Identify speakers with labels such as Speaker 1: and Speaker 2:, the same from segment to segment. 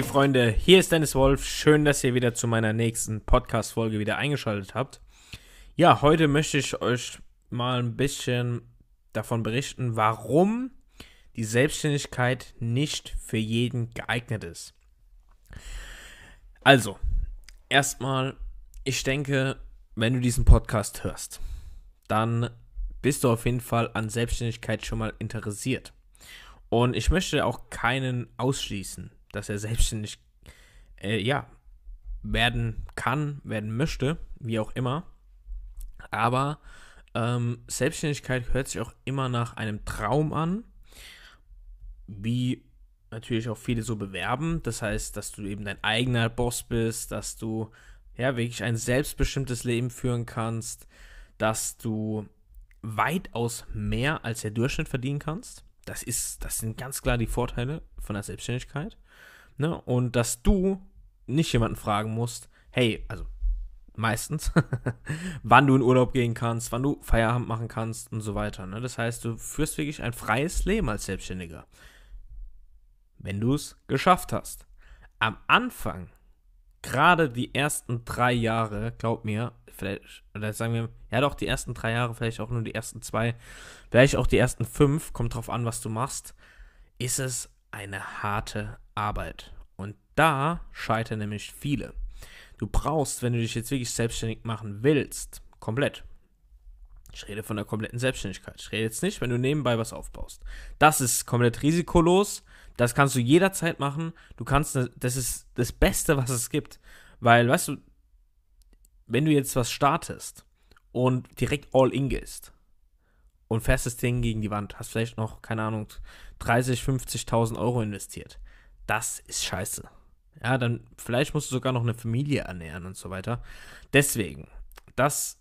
Speaker 1: Hey Freunde, hier ist Dennis Wolf. Schön, dass ihr wieder zu meiner nächsten Podcast-Folge wieder eingeschaltet habt. Ja, heute möchte ich euch mal ein bisschen davon berichten, warum die Selbstständigkeit nicht für jeden geeignet ist. Also, erstmal, ich denke, wenn du diesen Podcast hörst, dann bist du auf jeden Fall an Selbstständigkeit schon mal interessiert. Und ich möchte auch keinen ausschließen, dass er selbstständig, äh, ja, werden kann, werden möchte, wie auch immer. Aber ähm, Selbstständigkeit hört sich auch immer nach einem Traum an, wie natürlich auch viele so bewerben. Das heißt, dass du eben dein eigener Boss bist, dass du ja wirklich ein selbstbestimmtes Leben führen kannst, dass du weitaus mehr als der Durchschnitt verdienen kannst. Das ist, das sind ganz klar die Vorteile von der Selbstständigkeit. Ne? Und dass du nicht jemanden fragen musst, hey, also meistens, wann du in Urlaub gehen kannst, wann du Feierabend machen kannst und so weiter. Ne? Das heißt, du führst wirklich ein freies Leben als Selbstständiger. Wenn du es geschafft hast. Am Anfang, gerade die ersten drei Jahre, glaub mir, vielleicht, oder sagen wir, ja doch, die ersten drei Jahre, vielleicht auch nur die ersten zwei, vielleicht auch die ersten fünf, kommt drauf an, was du machst, ist es eine harte Arbeit. Und da scheitern nämlich viele. Du brauchst, wenn du dich jetzt wirklich selbstständig machen willst, komplett. Ich rede von der kompletten Selbstständigkeit. Ich rede jetzt nicht, wenn du nebenbei was aufbaust. Das ist komplett risikolos. Das kannst du jederzeit machen. Du kannst, das ist das Beste, was es gibt. Weil, weißt du, wenn du jetzt was startest und direkt all in gehst und fährst das Ding gegen die Wand, hast vielleicht noch, keine Ahnung, 30, 50.000 Euro investiert. Das ist scheiße. Ja, dann vielleicht musst du sogar noch eine Familie ernähren und so weiter. Deswegen, das,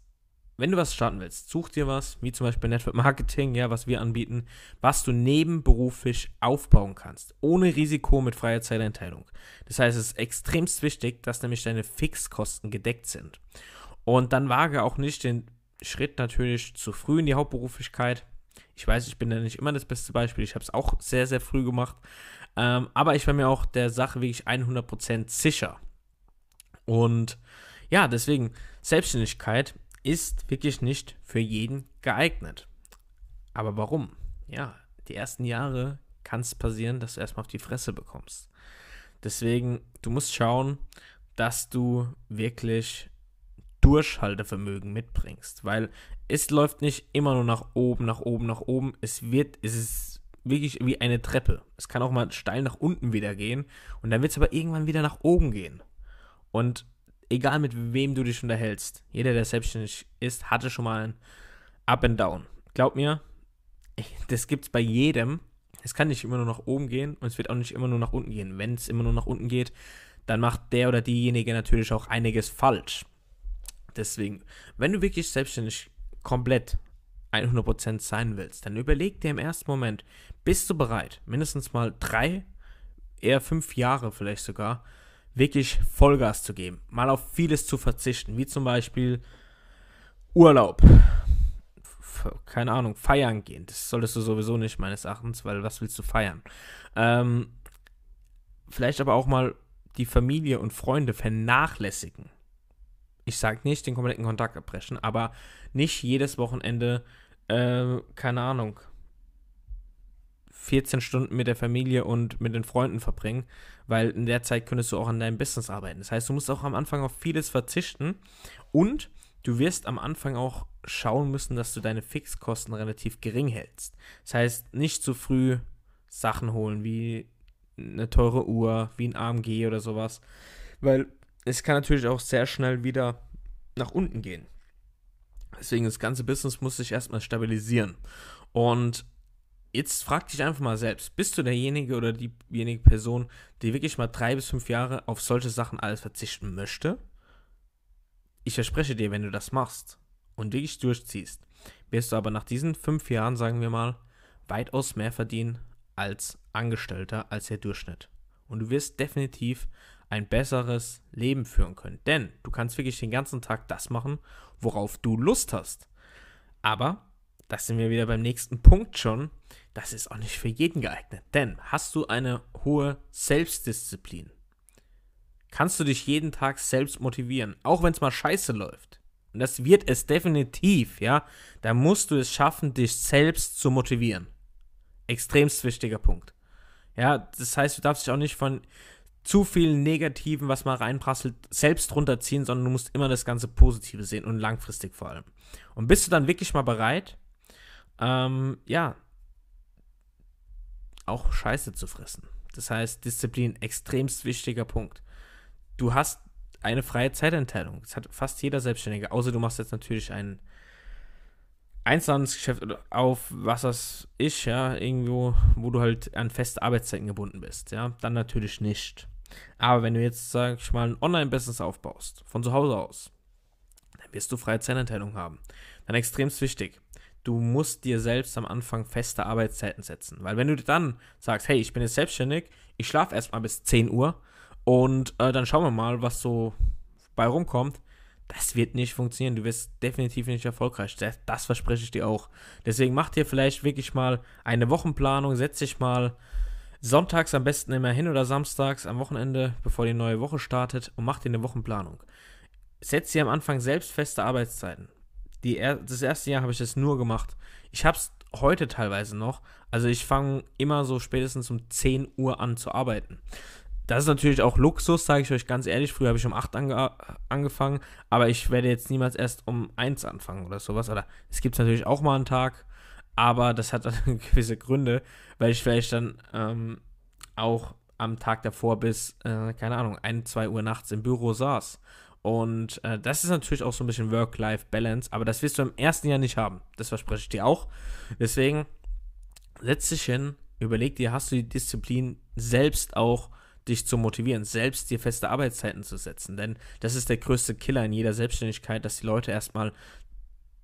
Speaker 1: wenn du was starten willst, such dir was, wie zum Beispiel Network Marketing, ja, was wir anbieten, was du nebenberuflich aufbauen kannst, ohne Risiko mit freier Zeiteinteilung. Das heißt, es ist extremst wichtig, dass nämlich deine Fixkosten gedeckt sind. Und dann wage auch nicht den Schritt natürlich zu früh in die Hauptberuflichkeit. Ich weiß, ich bin da nicht immer das beste Beispiel. Ich habe es auch sehr, sehr früh gemacht. Ähm, aber ich war mir auch der Sache wirklich 100% sicher. Und ja, deswegen, Selbstständigkeit ist wirklich nicht für jeden geeignet. Aber warum? Ja, die ersten Jahre kann es passieren, dass du erstmal auf die Fresse bekommst. Deswegen, du musst schauen, dass du wirklich Durchhaltevermögen mitbringst, weil es läuft nicht immer nur nach oben, nach oben, nach oben. Es wird, es ist wirklich wie eine Treppe. Es kann auch mal steil nach unten wieder gehen und dann wird es aber irgendwann wieder nach oben gehen. Und egal mit wem du dich unterhältst, jeder, der selbstständig ist, hatte schon mal ein Up and Down. Glaub mir, das gibt es bei jedem. Es kann nicht immer nur nach oben gehen und es wird auch nicht immer nur nach unten gehen. Wenn es immer nur nach unten geht, dann macht der oder diejenige natürlich auch einiges falsch. Deswegen, wenn du wirklich selbstständig komplett 100% sein willst, dann überleg dir im ersten Moment, bist du bereit, mindestens mal drei, eher fünf Jahre vielleicht sogar, wirklich Vollgas zu geben, mal auf vieles zu verzichten, wie zum Beispiel Urlaub, keine Ahnung, feiern gehen. Das solltest du sowieso nicht, meines Erachtens, weil was willst du feiern? Ähm, vielleicht aber auch mal die Familie und Freunde vernachlässigen ich sage nicht den kompletten Kontakt abbrechen, aber nicht jedes Wochenende, äh, keine Ahnung, 14 Stunden mit der Familie und mit den Freunden verbringen, weil in der Zeit könntest du auch an deinem Business arbeiten. Das heißt, du musst auch am Anfang auf vieles verzichten und du wirst am Anfang auch schauen müssen, dass du deine Fixkosten relativ gering hältst. Das heißt, nicht zu früh Sachen holen wie eine teure Uhr, wie ein AMG oder sowas, weil es kann natürlich auch sehr schnell wieder nach unten gehen. Deswegen das ganze Business muss sich erstmal stabilisieren. Und jetzt frag dich einfach mal selbst, bist du derjenige oder diejenige Person, die wirklich mal drei bis fünf Jahre auf solche Sachen alles verzichten möchte? Ich verspreche dir, wenn du das machst und wirklich durchziehst, wirst du aber nach diesen fünf Jahren, sagen wir mal, weitaus mehr verdienen als Angestellter, als der Durchschnitt. Und du wirst definitiv ein besseres Leben führen können. Denn du kannst wirklich den ganzen Tag das machen, worauf du Lust hast. Aber, das sind wir wieder beim nächsten Punkt schon, das ist auch nicht für jeden geeignet. Denn hast du eine hohe Selbstdisziplin, kannst du dich jeden Tag selbst motivieren, auch wenn es mal scheiße läuft. Und das wird es definitiv, ja. Da musst du es schaffen, dich selbst zu motivieren. Extremst wichtiger Punkt. Ja, das heißt, du darfst dich auch nicht von zu viel Negativen, was mal reinprasselt, selbst runterziehen, sondern du musst immer das ganze Positive sehen und langfristig vor allem. Und bist du dann wirklich mal bereit, ähm, ja, auch Scheiße zu fressen. Das heißt, Disziplin, extremst wichtiger Punkt. Du hast eine freie Zeiteinteilung. Das hat fast jeder Selbstständige, außer du machst jetzt natürlich ein Einzelhandelsgeschäft auf was das ist, ja, irgendwo, wo du halt an feste Arbeitszeiten gebunden bist, ja, dann natürlich nicht. Aber wenn du jetzt, sag ich mal, ein Online-Business aufbaust, von zu Hause aus, dann wirst du freie Zeiteinteilung haben. Dann extremst wichtig du musst dir selbst am Anfang feste Arbeitszeiten setzen. Weil wenn du dann sagst, hey, ich bin jetzt selbstständig, ich schlafe erstmal bis 10 Uhr und äh, dann schauen wir mal, was so bei rumkommt, das wird nicht funktionieren. Du wirst definitiv nicht erfolgreich. Das, das, verspreche ich dir auch. Deswegen mach dir vielleicht wirklich mal eine Wochenplanung, setz dich mal sonntags am besten immer hin oder samstags am Wochenende, bevor die neue Woche startet und mach dir eine Wochenplanung. Setz dir am Anfang selbst feste Arbeitszeiten. Die das erste Jahr habe ich das nur gemacht. Ich habe es heute teilweise noch. Also ich fange immer so spätestens um 10 Uhr an zu arbeiten. Das ist natürlich auch Luxus, sage ich euch ganz ehrlich. Früher habe ich um 8 ange angefangen, aber ich werde jetzt niemals erst um 1 anfangen oder sowas. Oder es gibt natürlich auch mal einen Tag, aber das hat dann gewisse Gründe, weil ich vielleicht dann ähm, auch am Tag davor bis, äh, keine Ahnung, 1, 2 Uhr nachts im Büro saß. Und äh, das ist natürlich auch so ein bisschen Work-Life-Balance, aber das wirst du im ersten Jahr nicht haben. Das verspreche ich dir auch. Deswegen setz dich hin, überleg dir, hast du die Disziplin selbst auch dich zu motivieren, selbst dir feste Arbeitszeiten zu setzen. Denn das ist der größte Killer in jeder Selbstständigkeit, dass die Leute erstmal,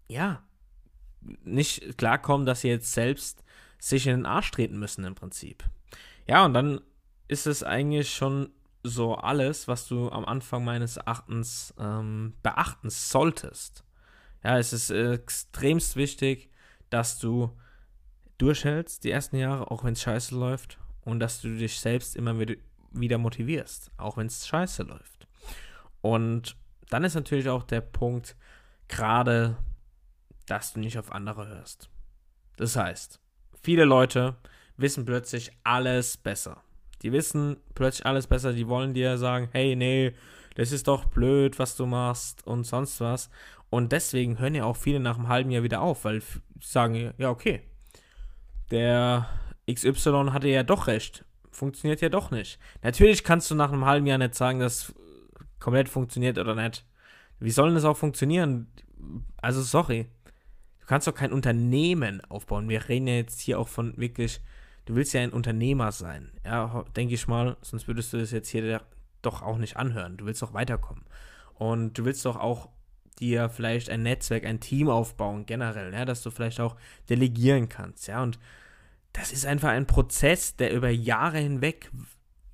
Speaker 1: ja, nicht klarkommen, dass sie jetzt selbst sich in den Arsch treten müssen im Prinzip. Ja, und dann ist es eigentlich schon so alles, was du am Anfang meines Erachtens ähm, beachten solltest. Ja, es ist äh, extremst wichtig, dass du durchhältst die ersten Jahre, auch wenn es scheiße läuft, und dass du dich selbst immer wieder motivierst, auch wenn es scheiße läuft. Und dann ist natürlich auch der Punkt, gerade, dass du nicht auf andere hörst. Das heißt, viele Leute wissen plötzlich alles besser. Die wissen plötzlich alles besser, die wollen dir sagen, hey, nee, das ist doch blöd, was du machst und sonst was. Und deswegen hören ja auch viele nach einem halben Jahr wieder auf, weil sagen, ja, okay, der XY hatte ja doch recht. Funktioniert ja doch nicht. Natürlich kannst du nach einem halben Jahr nicht sagen, dass komplett funktioniert oder nicht. Wie soll denn das auch funktionieren? Also, sorry. Du kannst doch kein Unternehmen aufbauen. Wir reden ja jetzt hier auch von wirklich du willst ja ein Unternehmer sein. Ja, denke ich mal, sonst würdest du das jetzt hier doch auch nicht anhören. Du willst doch weiterkommen. Und du willst doch auch dir vielleicht ein Netzwerk, ein Team aufbauen, generell, ja, dass du vielleicht auch delegieren kannst, ja. Und das ist einfach ein Prozess, der über Jahre hinweg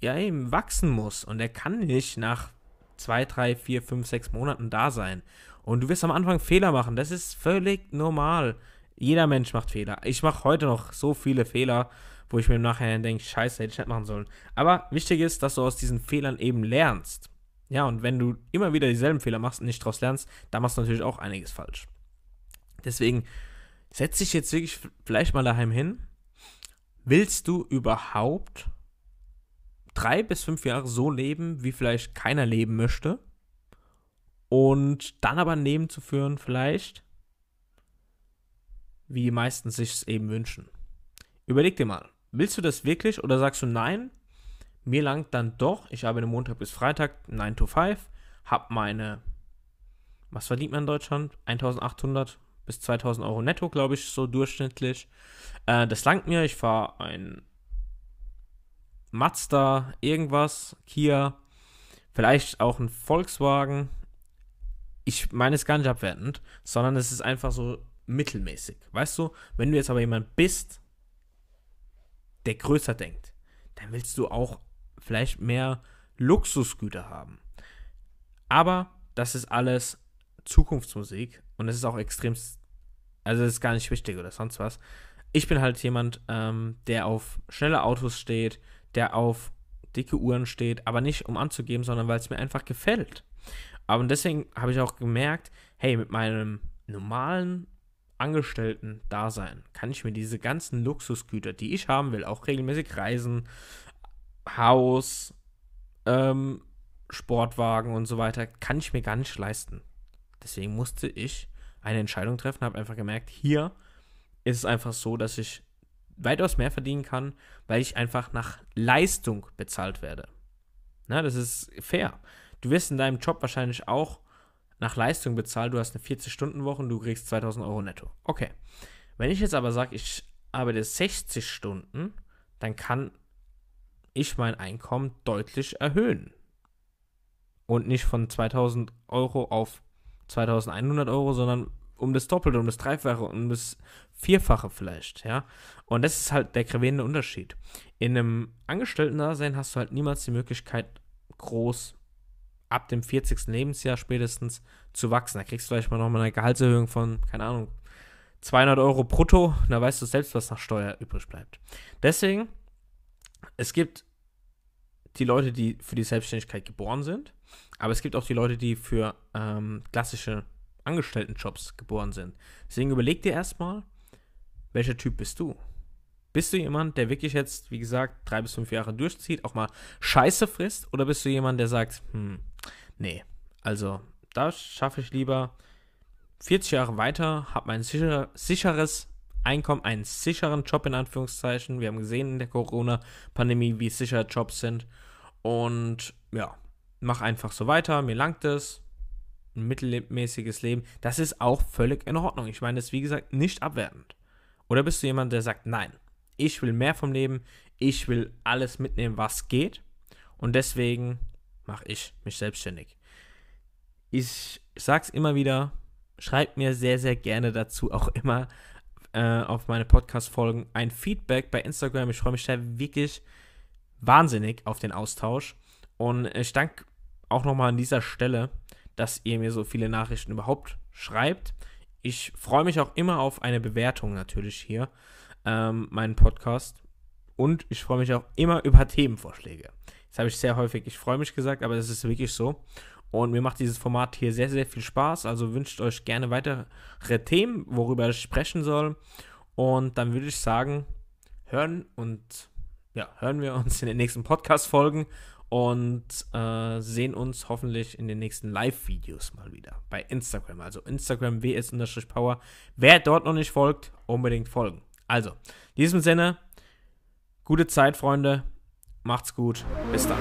Speaker 1: ja eben wachsen muss. Und der kann nicht nach zwei, drei, vier, fünf, sechs Monaten da sein. Und du wirst am Anfang Fehler machen. Das ist völlig normal. Jeder Mensch macht Fehler. Ich mache heute noch so viele Fehler wo ich mir im Nachhinein denke, scheiße, hätte ich nicht machen sollen. Aber wichtig ist, dass du aus diesen Fehlern eben lernst. Ja, und wenn du immer wieder dieselben Fehler machst und nicht daraus lernst, dann machst du natürlich auch einiges falsch. Deswegen setz dich jetzt wirklich vielleicht mal daheim hin. Willst du überhaupt drei bis fünf Jahre so leben, wie vielleicht keiner leben möchte? Und dann aber ein Leben zu führen, vielleicht, wie die meisten sich es eben wünschen. Überleg dir mal, Willst du das wirklich oder sagst du nein? Mir langt dann doch, ich arbeite Montag bis Freitag 9 to 5, hab meine, was verdient man in Deutschland? 1800 bis 2000 Euro netto, glaube ich, so durchschnittlich. Äh, das langt mir, ich fahre ein Mazda, irgendwas, Kia, vielleicht auch ein Volkswagen. Ich meine es gar nicht abwertend, sondern es ist einfach so mittelmäßig. Weißt du, wenn du jetzt aber jemand bist, der größer denkt, dann willst du auch vielleicht mehr Luxusgüter haben. Aber das ist alles Zukunftsmusik und es ist auch extrem, also es ist gar nicht wichtig oder sonst was. Ich bin halt jemand, ähm, der auf schnelle Autos steht, der auf dicke Uhren steht, aber nicht um anzugeben, sondern weil es mir einfach gefällt. Aber deswegen habe ich auch gemerkt, hey, mit meinem normalen Angestellten-Dasein kann ich mir diese ganzen Luxusgüter, die ich haben will, auch regelmäßig Reisen, Haus, ähm, Sportwagen und so weiter, kann ich mir gar nicht leisten. Deswegen musste ich eine Entscheidung treffen, habe einfach gemerkt, hier ist es einfach so, dass ich weitaus mehr verdienen kann, weil ich einfach nach Leistung bezahlt werde. Na, das ist fair. Du wirst in deinem Job wahrscheinlich auch nach Leistung bezahlt. Du hast eine 40-Stunden-Woche und du kriegst 2000 Euro netto. Okay. Wenn ich jetzt aber sage, ich arbeite 60 Stunden, dann kann ich mein Einkommen deutlich erhöhen. Und nicht von 2000 Euro auf 2100 Euro, sondern um das Doppelte, um das Dreifache, um das Vierfache vielleicht, ja. Und das ist halt der gravierende Unterschied. In einem Angestellten-Dasein hast du halt niemals die Möglichkeit, groß ab dem 40. Lebensjahr spätestens zu wachsen. Da kriegst du vielleicht mal nochmal eine Gehaltserhöhung von, keine Ahnung, 200 Euro brutto. Da weißt du selbst, was nach Steuer übrig bleibt. Deswegen, es gibt die Leute, die für die Selbstständigkeit geboren sind, aber es gibt auch die Leute, die für ähm, klassische Angestelltenjobs geboren sind. Deswegen überleg dir erstmal, welcher Typ bist du? Bist du jemand, der wirklich jetzt, wie gesagt, drei bis fünf Jahre durchzieht, auch mal Scheiße frisst? Oder bist du jemand, der sagt, hm, nee, also da schaffe ich lieber 40 Jahre weiter, habe mein sicher, sicheres Einkommen, einen sicheren Job in Anführungszeichen. Wir haben gesehen in der Corona-Pandemie, wie sicher Jobs sind. Und ja, mach einfach so weiter, mir langt es. Ein mittelmäßiges Leben, das ist auch völlig in Ordnung. Ich meine das, ist, wie gesagt, nicht abwertend. Oder bist du jemand, der sagt, nein, ich will mehr vom Leben, ich will alles mitnehmen, was geht. Und deswegen mache ich mich selbstständig. Ich sag's immer wieder, schreibt mir sehr, sehr gerne dazu auch immer äh, auf meine Podcast-Folgen ein Feedback bei Instagram. Ich freue mich da wirklich wahnsinnig auf den Austausch. Und ich danke auch nochmal an dieser Stelle, dass ihr mir so viele Nachrichten überhaupt schreibt. Ich freue mich auch immer auf eine Bewertung natürlich hier, ähm, meinen Podcast. Und ich freue mich auch immer über Themenvorschläge. Das habe ich sehr häufig, ich freue mich gesagt, aber das ist wirklich so. Und mir macht dieses Format hier sehr, sehr viel Spaß. Also wünscht euch gerne weitere Themen, worüber ich sprechen soll. Und dann würde ich sagen, hören und ja, hören wir uns in den nächsten Podcast-Folgen und äh, sehen uns hoffentlich in den nächsten Live-Videos mal wieder bei Instagram. Also Instagram ws-power. Wer dort noch nicht folgt, unbedingt folgen. Also, in diesem Sinne, gute Zeit, Freunde. Macht's gut. Bis dann.